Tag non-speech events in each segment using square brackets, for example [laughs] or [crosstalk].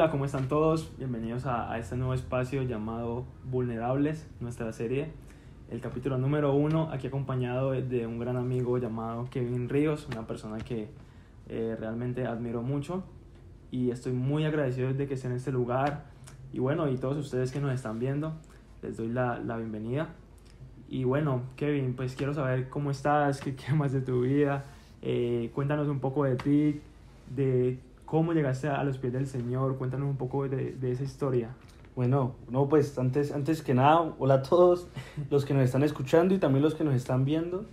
hola, ¿cómo están todos? Bienvenidos a, a, este nuevo espacio llamado Vulnerables, nuestra serie. El capítulo número uno, aquí acompañado de un gran amigo llamado Kevin Ríos, una persona que eh, realmente admiro mucho y estoy muy agradecido de que esté en este lugar. Y bueno, y todos ustedes que nos están viendo, les doy la, la bienvenida. Y bueno, Kevin, pues quiero saber cómo estás, qué, qué más de tu vida. Eh, cuéntanos un poco de ti, de cómo llegaste a los pies del Señor. Cuéntanos un poco de, de esa historia. Bueno, no, pues antes, antes que nada, hola a todos los que nos están escuchando y también los que nos están viendo.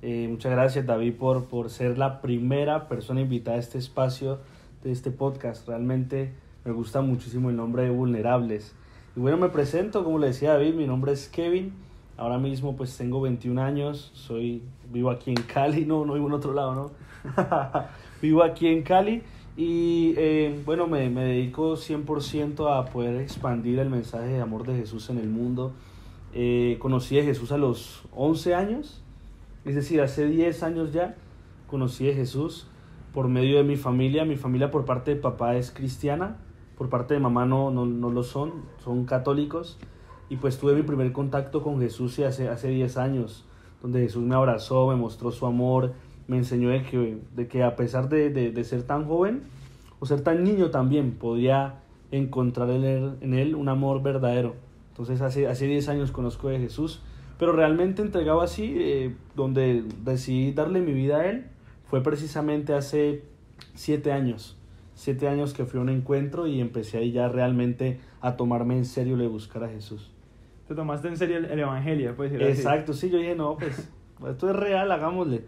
Eh, muchas gracias David por, por ser la primera persona invitada a este espacio de este podcast. Realmente me gusta muchísimo el nombre de Vulnerables. Y bueno, me presento, como le decía David, mi nombre es Kevin. Ahora mismo pues tengo 21 años, soy, vivo aquí en Cali, [laughs] no, no vivo en otro lado, ¿no? [laughs] vivo aquí en Cali y eh, bueno, me, me, dedico 100% a poder expandir el mensaje de amor de Jesús en el mundo. Eh, conocí a Jesús a los 11 años, es decir, hace 10 años ya conocí a Jesús por medio de mi familia. Mi familia por parte de papá es cristiana, por parte de mamá no, no, no lo son, son católicos. Y pues tuve mi primer contacto con Jesús hace, hace 10 años, donde Jesús me abrazó, me mostró su amor, me enseñó de que, de que a pesar de, de, de, ser tan joven o ser tan niño también, podía encontrar en él, en él un amor verdadero. Entonces hace, hace 10 años conozco de Jesús, pero realmente entregado así, eh, donde decidí darle mi vida a Él, fue precisamente hace 7 años. 7 años que fui a un encuentro y empecé ahí ya realmente a tomarme en serio de buscar a Jesús. ¿Te tomaste en serio el, el Evangelio? Pues, Exacto, sí, yo dije, no, pues esto es real, hagámosle.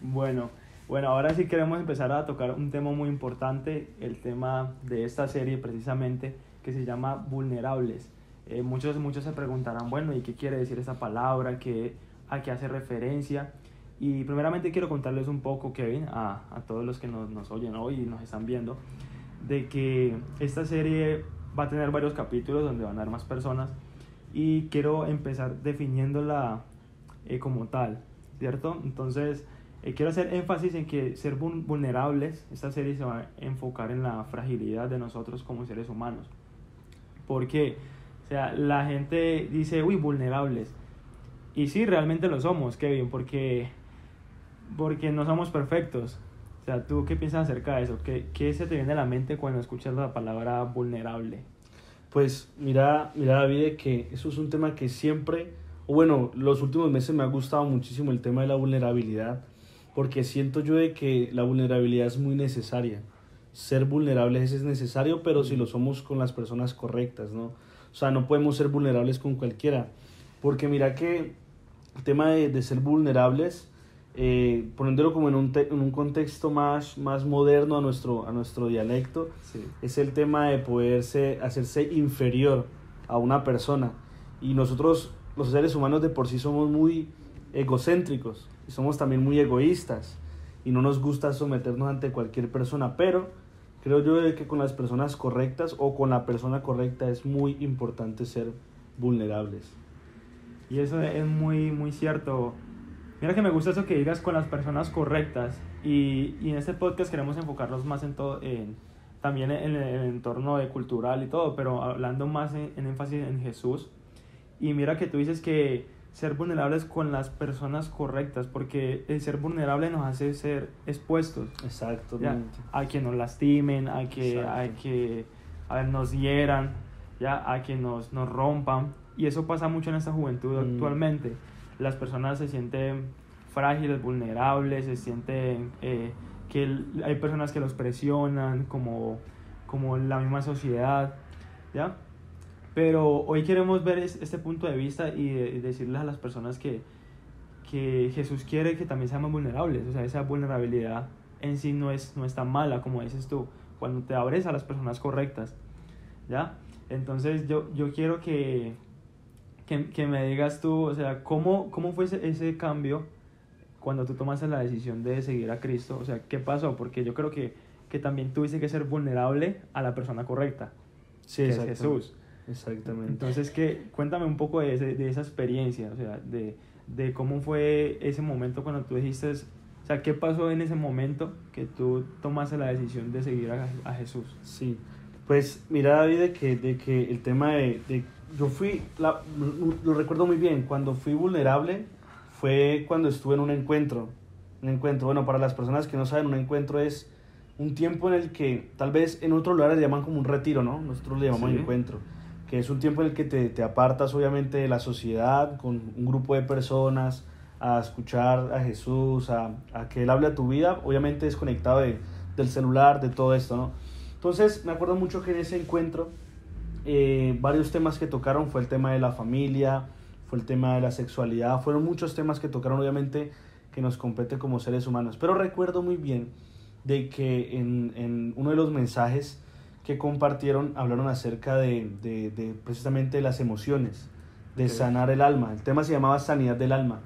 Bueno, bueno, ahora sí queremos empezar a tocar un tema muy importante, el tema de esta serie precisamente, que se llama vulnerables. Eh, muchos, muchos se preguntarán, bueno, ¿y qué quiere decir esa palabra? ¿Qué, ¿A qué hace referencia? Y primeramente quiero contarles un poco, Kevin, a, a todos los que nos, nos oyen hoy y nos están viendo, de que esta serie va a tener varios capítulos donde van a haber más personas y quiero empezar definiéndola eh, como tal, ¿cierto? Entonces, eh, quiero hacer énfasis en que ser vulnerables, esta serie se va a enfocar en la fragilidad de nosotros como seres humanos. Porque, o sea, la gente dice, uy, vulnerables. Y sí, realmente lo somos, Kevin, porque, porque no somos perfectos. O sea, ¿tú qué piensas acerca de eso? ¿Qué, ¿Qué se te viene a la mente cuando escuchas la palabra vulnerable? Pues mira, mira David, que eso es un tema que siempre, bueno, los últimos meses me ha gustado muchísimo el tema de la vulnerabilidad porque siento yo de que la vulnerabilidad es muy necesaria. Ser vulnerables es necesario, pero si lo somos con las personas correctas, ¿no? O sea, no podemos ser vulnerables con cualquiera. Porque mira que el tema de, de ser vulnerables, eh, poniéndolo como en un, te, en un contexto más, más moderno a nuestro, a nuestro dialecto, sí. es el tema de poderse, hacerse inferior a una persona. Y nosotros, los seres humanos de por sí, somos muy egocéntricos y somos también muy egoístas y no nos gusta someternos ante cualquier persona, pero creo yo que con las personas correctas o con la persona correcta es muy importante ser vulnerables. Y eso es muy, muy cierto. Mira que me gusta eso que digas con las personas correctas y, y en este podcast queremos enfocarnos más en todo, en, también en el entorno de cultural y todo, pero hablando más en, en énfasis en Jesús. Y mira que tú dices que ser vulnerables con las personas correctas, porque el ser vulnerable nos hace ser expuestos. Exactamente. A que nos lastimen, a que, a que a nos hieran, ya, a que nos, nos rompan. Y eso pasa mucho en esta juventud mm. actualmente. Las personas se sienten frágiles, vulnerables, se sienten eh, que hay personas que los presionan, como, como la misma sociedad, ¿ya? Pero hoy queremos ver este punto de vista y, decirles a las personas que, que Jesús quiere que también seamos vulnerables. O sea, esa vulnerabilidad en sí no es, no es tan mala, como dices tú, cuando te abres a las personas correctas. ¿Ya? Entonces yo, yo quiero que, que, que me digas tú, o sea, ¿cómo, cómo fue ese, ese cambio cuando tú tomaste la decisión de seguir a Cristo? O sea, ¿qué pasó? Porque yo creo que, que también tuviste que ser vulnerable a la persona correcta, sí, que es Jesús. Exactamente. Entonces, ¿qué? cuéntame un poco de, ese, de esa experiencia, o sea, de, de, cómo fue ese momento cuando tú dijiste, o sea, ¿qué pasó en ese momento que tú tomaste la decisión de seguir a, a Jesús? Sí, Pues mira David, de que, de que el tema de, de yo fui, la, lo recuerdo muy bien, cuando fui vulnerable fue cuando estuve en un encuentro. Un encuentro, bueno, para las personas que no saben, un encuentro es un tiempo en el que tal vez en otros lugares le llaman como un retiro, ¿no? Nosotros le llamamos Sí. encuentro, que es un tiempo en el que te, te apartas obviamente de la sociedad con un grupo de personas a escuchar a Jesús, a, a que Él hable a tu vida, obviamente desconectado de, del celular, de todo esto, ¿no? Entonces me acuerdo mucho que en ese encuentro eh, varios temas que tocaron fue el tema de la familia, fue el tema de la sexualidad, fueron muchos temas que tocaron obviamente que nos compete como seres humanos. Pero recuerdo muy bien de que en, en uno de los mensajes que compartieron hablaron acerca de, de, de precisamente las emociones, de sanar el alma. El tema se llamaba sanidad del alma.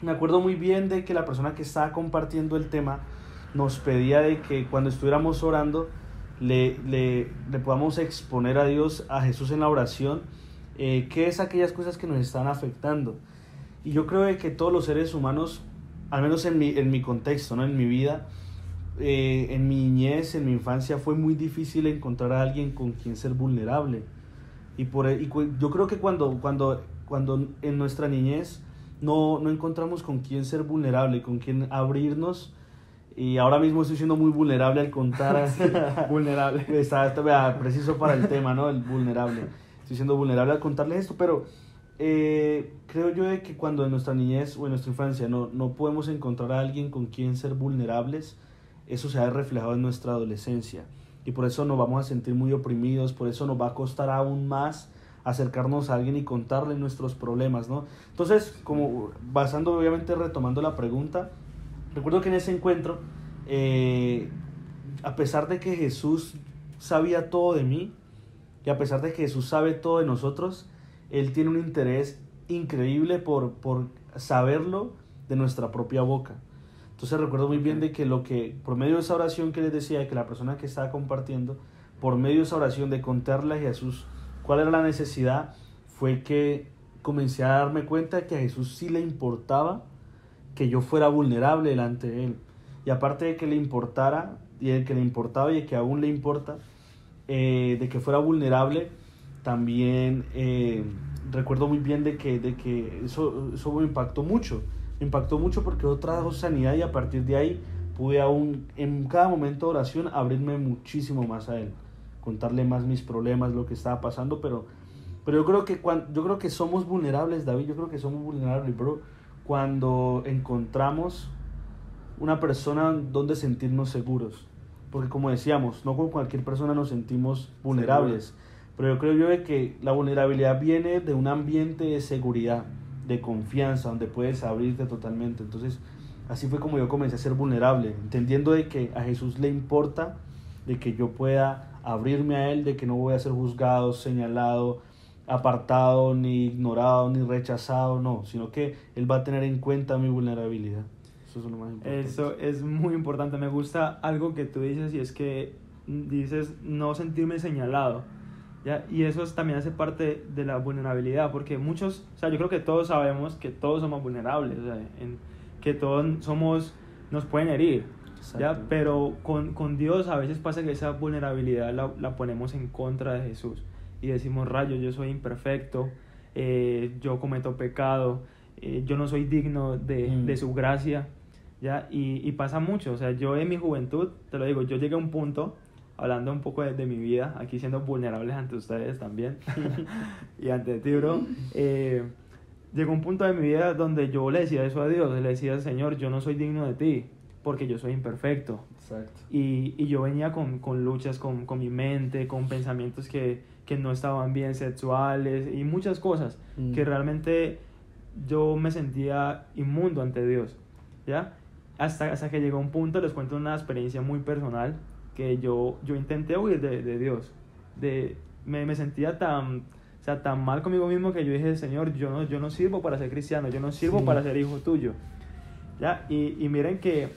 Me acuerdo muy bien de que la persona que estaba compartiendo el tema nos pedía de que cuando estuviéramos orando le, le, le podamos exponer a Dios, a Jesús en la oración, eh, qué es aquellas cosas que nos están afectando. Y yo creo de que todos los seres humanos, al menos en mi, en mi contexto, ¿no? en mi vida, eh, en mi niñez, en mi infancia, fue muy difícil encontrar a alguien con quien ser vulnerable. Y, por, y cu- yo creo que cuando, cuando, cuando en nuestra niñez no, no encontramos con quién ser vulnerable, con quién abrirnos, y ahora mismo estoy siendo muy vulnerable al contar. [laughs] [laughs] Vulnerable. Está, está, vea, preciso para el tema, ¿no? El vulnerable. Estoy siendo vulnerable al contarles esto, pero eh, creo yo de que cuando en nuestra niñez o en nuestra infancia no, no podemos encontrar a alguien con quien ser vulnerables, eso se ha reflejado en nuestra adolescencia. Y por eso nos vamos a sentir muy oprimidos, por eso nos va a costar aún más acercarnos a alguien y contarle nuestros problemas, ¿no? Entonces, como basando, obviamente, retomando la pregunta, recuerdo que en ese encuentro, eh, a pesar de que Jesús sabía todo de mí, y a pesar de que Jesús sabe todo de nosotros, Él tiene un interés increíble por, por saberlo de nuestra propia boca. Entonces recuerdo muy bien de que lo que, por medio de esa oración que les decía, de que la persona que estaba compartiendo, por medio de esa oración de contarle a Jesús cuál era la necesidad, fue que comencé a darme cuenta de que a Jesús sí le importaba que yo fuera vulnerable delante de Él. Y aparte de que le importara, y de que le importaba y de que aún le importa, eh, de que fuera vulnerable, también eh, recuerdo muy bien de que, de que eso, eso me impactó mucho. Impactó mucho porque yo trajo sanidad y a partir de ahí pude aún en cada momento de oración abrirme muchísimo más a Él, contarle más mis problemas, lo que estaba pasando, pero, pero yo, creo que cuando, yo creo que somos vulnerables, David, yo creo que somos vulnerables, bro, cuando encontramos una persona donde sentirnos seguros. Porque como decíamos, no con cualquier persona nos sentimos vulnerables. Pero yo creo yo que la vulnerabilidad viene de un ambiente de seguridad, de confianza, donde puedes abrirte totalmente. Entonces, así fue como yo comencé a ser vulnerable, entendiendo de que a Jesús le importa, de que yo pueda abrirme a Él, de que no voy a ser juzgado, señalado, apartado, ni ignorado, ni rechazado, no, sino que Él va a tener en cuenta mi vulnerabilidad. Eso es lo más importante. Eso es muy importante. Me gusta algo que tú dices y es que dices no sentirme señalado. ¿Ya? Y eso es- también hace parte de la vulnerabilidad, porque muchos, o sea, yo creo que todos sabemos que todos somos vulnerables, o sea, en- que todos somos, nos pueden herir, ¿ya? Pero con, con Dios a veces pasa que esa vulnerabilidad la, la ponemos en contra de Jesús y decimos, rayos, yo soy imperfecto, eh, yo cometo pecado, eh, yo no soy digno de, Mm. de su gracia, ¿ya? Y, y pasa mucho, o sea, yo en mi juventud, te lo digo, yo llegué a un punto, hablando un poco de, de mi vida, aquí siendo vulnerables ante ustedes también, [laughs] y ante ti, bro, eh, llegó un punto de mi vida donde yo le decía eso a Dios, le decía, Señor, yo no soy digno de ti, porque yo soy imperfecto. Exacto. Y, y yo venía con, con luchas con, con mi mente, con pensamientos que, que no estaban bien sexuales y muchas cosas Mm. que realmente yo me sentía inmundo ante Dios, ¿ya? Hasta, hasta que llegó un punto, les cuento una experiencia muy personal, que yo, yo intenté huir de, de Dios, de, me, me sentía tan, o sea, tan mal conmigo mismo que yo dije, Señor, yo no, yo no sirvo para ser cristiano, yo no sirvo Sí. para ser hijo tuyo, ¿ya? Y, y miren que,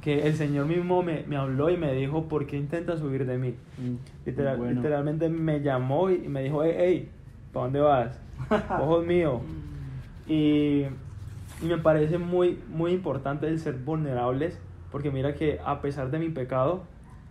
que el Señor mismo me, me habló y me dijo, ¿por qué intentas huir de mí? Mm, Literal- bueno. Literalmente me llamó y me dijo, hey, hey, ¿para dónde vas? Ojos [laughs] míos. Y, y me parece muy, muy importante el ser vulnerables, porque mira que a pesar de mi pecado,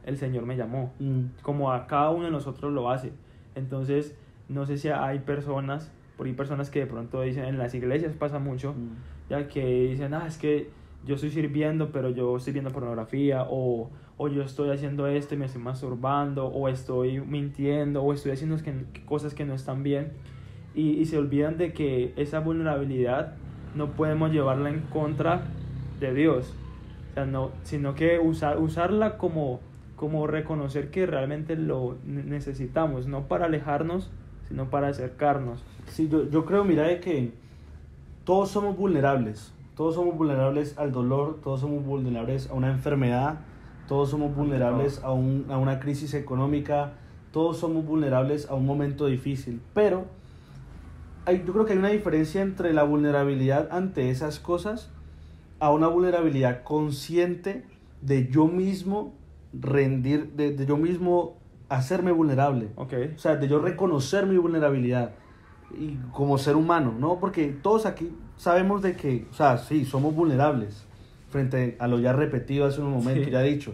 el Señor me llamó, Mm. como a cada uno de nosotros lo hace. Entonces, no sé si hay personas, por ahí personas que de pronto dicen, en las iglesias pasa mucho, Mm. ya que dicen, ah, es que yo estoy sirviendo, pero yo estoy viendo pornografía, o, o yo estoy haciendo esto y me estoy masturbando, o estoy mintiendo, o estoy haciendo cosas que no están bien, y, y se olvidan de que esa vulnerabilidad no podemos llevarla en contra de Dios, o sea, no, sino que usar, usarla como, como reconocer que realmente lo ne- necesitamos, no para alejarnos, sino para acercarnos. Sí, yo, yo creo, mira, de que todos somos vulnerables. Todos somos vulnerables al dolor, todos somos vulnerables a una enfermedad, todos somos vulnerables a, un- a una crisis económica, todos somos vulnerables a un momento difícil. Pero hay, yo creo que hay una diferencia entre la vulnerabilidad ante esas cosas a una vulnerabilidad consciente de yo mismo rendir, de, de yo mismo hacerme vulnerable. O sea, de yo reconocer mi vulnerabilidad y como ser humano, ¿no? Porque todos aquí sabemos de que, o sea, sí, somos vulnerables frente a lo ya repetido hace un momento, Sí. ya dicho.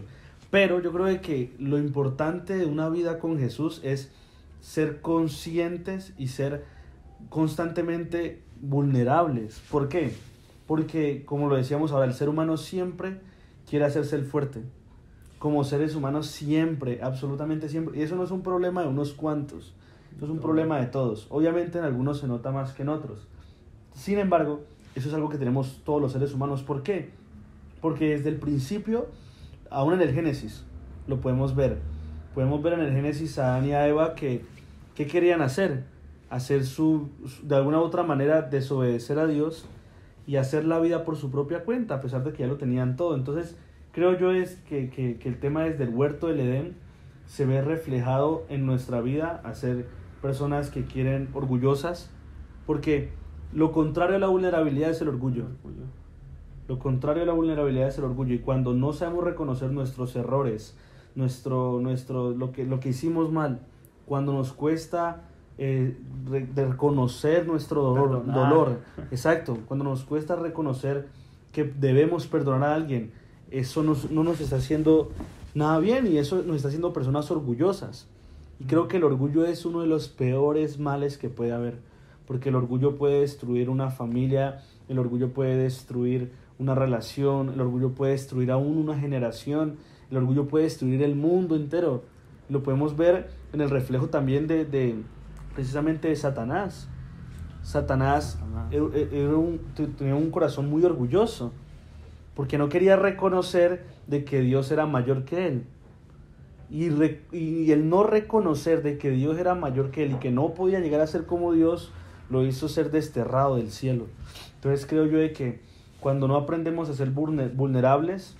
Pero yo creo de que lo importante de una vida con Jesús es ser conscientes y ser constantemente vulnerables. ¿Por qué? Porque, como lo decíamos ahora, el ser humano siempre quiere hacerse el fuerte. Como seres humanos siempre, absolutamente siempre. Y eso no es un problema de unos cuantos. Eso es un No. problema de todos. Obviamente en algunos se nota más que en otros. Sin embargo, eso es algo que tenemos todos los seres humanos. ¿Por qué? Porque desde el principio, aún en el Génesis, lo podemos ver. Podemos ver en el Génesis a Adán y a Eva que, ¿qué querían hacer? Hacer su, su- de alguna u otra manera, desobedecer a Dios y hacer la vida por su propia cuenta, a pesar de que ya lo tenían todo. Entonces, creo yo es que, que, que el tema desde el huerto del Edén se ve reflejado en nuestra vida, a ser personas que quieren orgullosas, porque lo contrario a la vulnerabilidad es el orgullo. Lo contrario a la vulnerabilidad es el orgullo. Y cuando no sabemos reconocer nuestros errores, nuestro, nuestro, lo, que, lo que hicimos mal, cuando nos cuesta eh, re- reconocer nuestro dolor, Perdonar. dolor, [laughs] exacto, cuando nos cuesta reconocer que debemos perdonar a alguien, eso nos- no nos está haciendo nada bien y eso nos está haciendo personas orgullosas. Y creo que el orgullo es uno de los peores males que puede haber, porque el orgullo puede destruir una familia, el orgullo puede destruir una relación, el orgullo puede destruir aún una generación, el orgullo puede destruir el mundo entero. Lo podemos ver en el reflejo también de, de precisamente de Satanás. Satanás era- un- tenía un corazón muy orgulloso, porque no quería reconocer de que Dios era mayor que él. Y, re- y el no reconocer de que Dios era mayor que él y que no podía llegar a ser como Dios, lo hizo ser desterrado del cielo. Entonces creo yo de que cuando no aprendemos a ser vulne- vulnerables,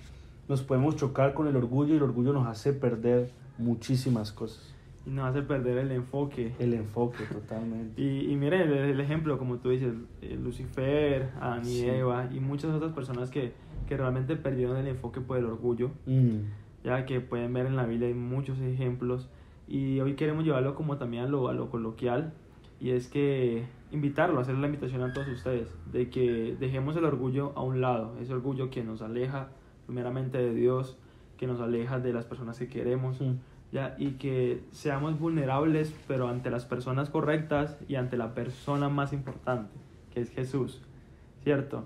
nos podemos chocar con el orgullo y el orgullo nos hace perder muchísimas cosas. Y nos hace perder el enfoque. El enfoque totalmente. Y, y miren el, el ejemplo, como tú dices, eh, Lucifer, Adán y Sí. Eva y muchas otras personas que, que realmente perdieron el enfoque por el orgullo, Mm, ya que pueden ver en la Biblia hay muchos ejemplos. Y hoy queremos llevarlo como también a lo, a lo coloquial, y es que invitarlo, hacer la invitación a todos ustedes, de que dejemos el orgullo a un lado, ese orgullo que nos aleja primeramente de Dios, que nos aleja de las personas que queremos, mm. ¿Ya? y que seamos vulnerables, pero ante las personas correctas y ante la persona más importante, que es Jesús, ¿cierto?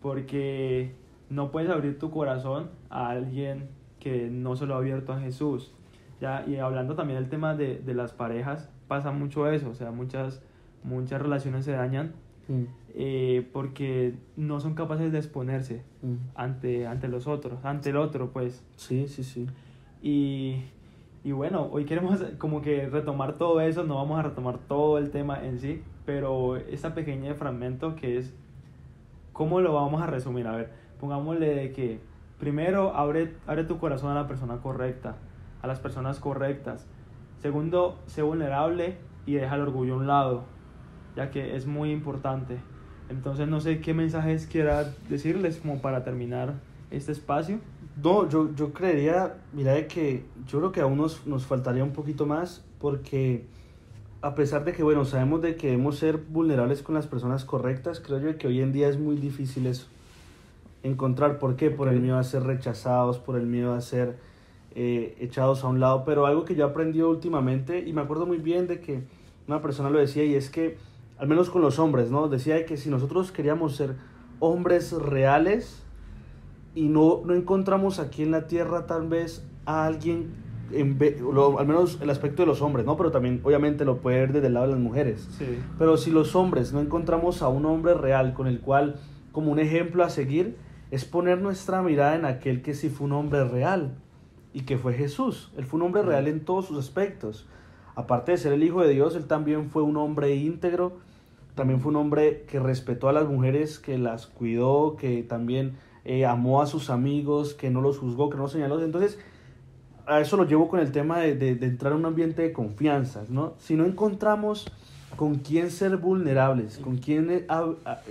Porque no puedes abrir tu corazón a alguien que no se lo ha abierto a Jesús, ¿ya? Y hablando también del tema de, de las parejas, pasa mucho eso, o sea, muchas, muchas relaciones se dañan Mm, eh, porque no son capaces de exponerse mm. ante, ante los otros, ante el otro, pues. Sí, sí, sí. Y, y bueno, hoy queremos como que retomar todo eso, no vamos a retomar todo el tema en sí, pero esta pequeña fragmento que es, ¿cómo lo vamos a resumir? A ver, pongámosle que primero abre, abre tu corazón a la persona correcta, a las personas correctas. Segundo, sé vulnerable y deja el orgullo a un lado, ya que es muy importante. Entonces no sé qué mensajes quiera decirles como para terminar este espacio. No, yo, yo creería, mira, de que yo creo que aún nos, nos faltaría un poquito más porque a pesar de que, bueno, sabemos de que debemos ser vulnerables con las personas correctas, creo yo que hoy en día es muy difícil eso. Encontrar, ¿por qué? Por el miedo a ser rechazados, por el miedo a ser eh, echados a un lado. Pero algo que yo aprendí últimamente, y me acuerdo muy bien de que una persona lo decía, y es que, al menos con los hombres, ¿no? Decía que si nosotros queríamos ser hombres reales y no, no encontramos aquí en la tierra tal vez a alguien en lo, al menos el aspecto de los hombres, ¿no? Pero también obviamente lo puede ver desde el lado de las mujeres. Sí. Pero si los hombres no encontramos a un hombre real con el cual, como un ejemplo a seguir, es poner nuestra mirada en aquel que sí fue un hombre real y que fue Jesús. Él fue un hombre real en todos sus aspectos. Aparte de ser el Hijo de Dios, él también fue un hombre íntegro, también fue un hombre que respetó a las mujeres, que las cuidó, que también eh, amó a sus amigos, que no los juzgó, que no los señaló. Entonces, a eso lo llevo con el tema de, de, entrar a un ambiente de confianza, ¿no? Si no encontramos con quién ser vulnerables, con quién eh,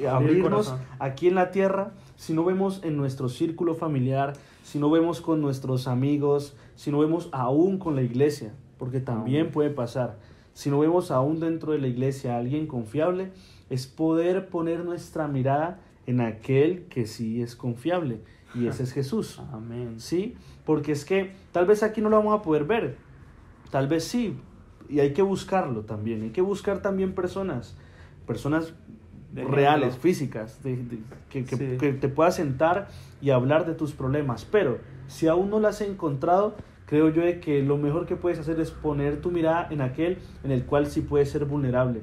abrirnos aquí en la tierra, si no vemos en nuestro círculo familiar, si no vemos con nuestros amigos, si no vemos aún con la iglesia, porque también puede pasar, si no vemos aún dentro de la iglesia a alguien confiable, es poder poner nuestra mirada en aquel que sí es confiable, y ese es Jesús. Amén. ¿Sí? Porque es que tal vez aquí no lo vamos a poder ver, tal vez sí, y hay que buscarlo también, hay que buscar también personas, personas reales, físicas, que, que, te puedas sentar y hablar de tus problemas, pero si aún no las he encontrado, creo yo de que lo mejor que puedes hacer es poner tu mirada en aquel en el cual sí puedes ser vulnerable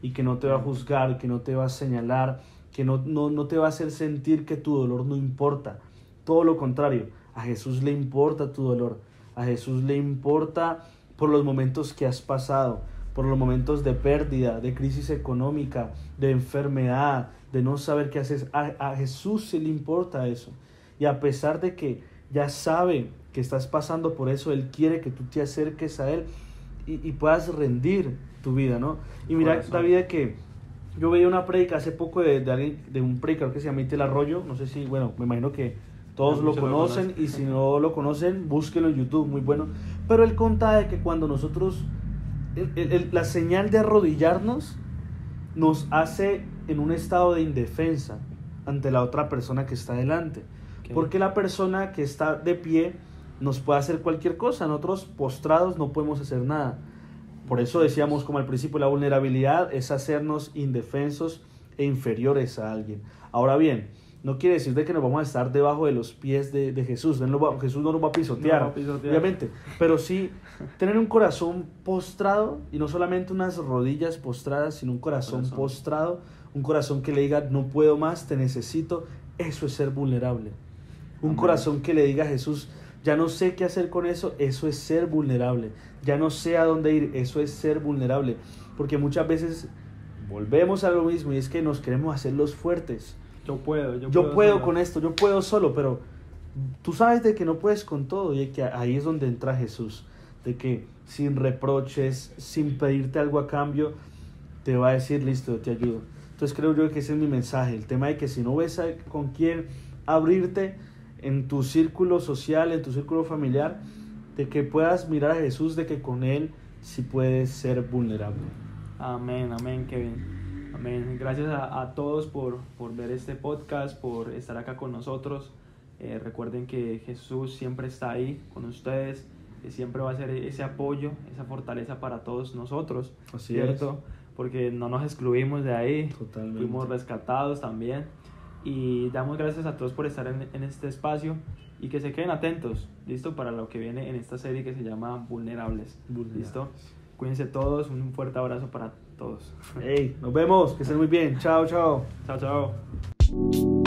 y que no te va a juzgar, que no te va a señalar, que no, no, no te va a hacer sentir que tu dolor no importa. Todo lo contrario, a Jesús le importa tu dolor, a Jesús le importa por los momentos que has pasado, por los momentos de pérdida, de crisis económica, de enfermedad, de no saber qué haces. A, Jesús sí le importa eso. Y a pesar de que ya sabe que estás pasando por eso, Él quiere que tú te acerques a Él y, puedas rendir tu vida, ¿no? Y mira, David, que yo veía una predica hace poco de, de, alguien, de un predicador que se llama Itel Arroyo, no sé si, bueno, me imagino que todos lo conocen y si no lo conocen, búsquenlo en YouTube, muy bueno. Pero él contaba de que cuando nosotros, la señal de arrodillarnos nos hace en un estado de indefensa ante la otra persona que está delante. Porque la persona que está de pie nos puede hacer cualquier cosa, nosotros postrados no podemos hacer nada. Por eso decíamos como al principio, la vulnerabilidad es hacernos indefensos e inferiores a alguien. Ahora bien, no quiere decir de que nos vamos a estar debajo de los pies de, Jesús. Jesús no nos va a, pisotear, obviamente. Pero sí tener un corazón postrado y no solamente unas rodillas postradas, sino un corazón, postrado, un corazón que le diga, no puedo más, te necesito. Eso es ser vulnerable. Un corazón que le diga a Jesús, ya no sé qué hacer con eso, eso es ser vulnerable. Ya no sé a dónde ir, eso es ser vulnerable. Porque muchas veces volvemos a lo mismo y es que nos queremos hacer los fuertes yo puedo, yo, puedo, con esto, yo puedo solo, pero tú sabes de que no puedes con todo y que ahí es donde entra Jesús, de que sin reproches, sin pedirte algo a cambio, te va a decir, listo, te ayudo. Entonces creo yo que ese es mi mensaje, el tema de que si no ves con quién abrirte en tu círculo social, en tu círculo familiar, de que puedas mirar a Jesús, de que con Él sí puedes ser vulnerable. Amén, amén, Kevin. Amén. Gracias a, todos por, por, ver este podcast, por estar acá con nosotros. Eh, recuerden que Jesús siempre está ahí con ustedes, que siempre va a ser ese apoyo, esa fortaleza para todos nosotros, Así ¿cierto? Porque no nos excluimos de ahí, Totalmente. fuimos rescatados también. Y damos gracias a todos por estar en, en este espacio y que se queden atentos, ¿listo? Para lo que viene en esta serie que se llama Vulnerables, Vulnerables. ¿listo? Cuídense todos, un fuerte abrazo para todos. Hey, nos vemos, que estén muy bien. Chao, chao. Chao, chao.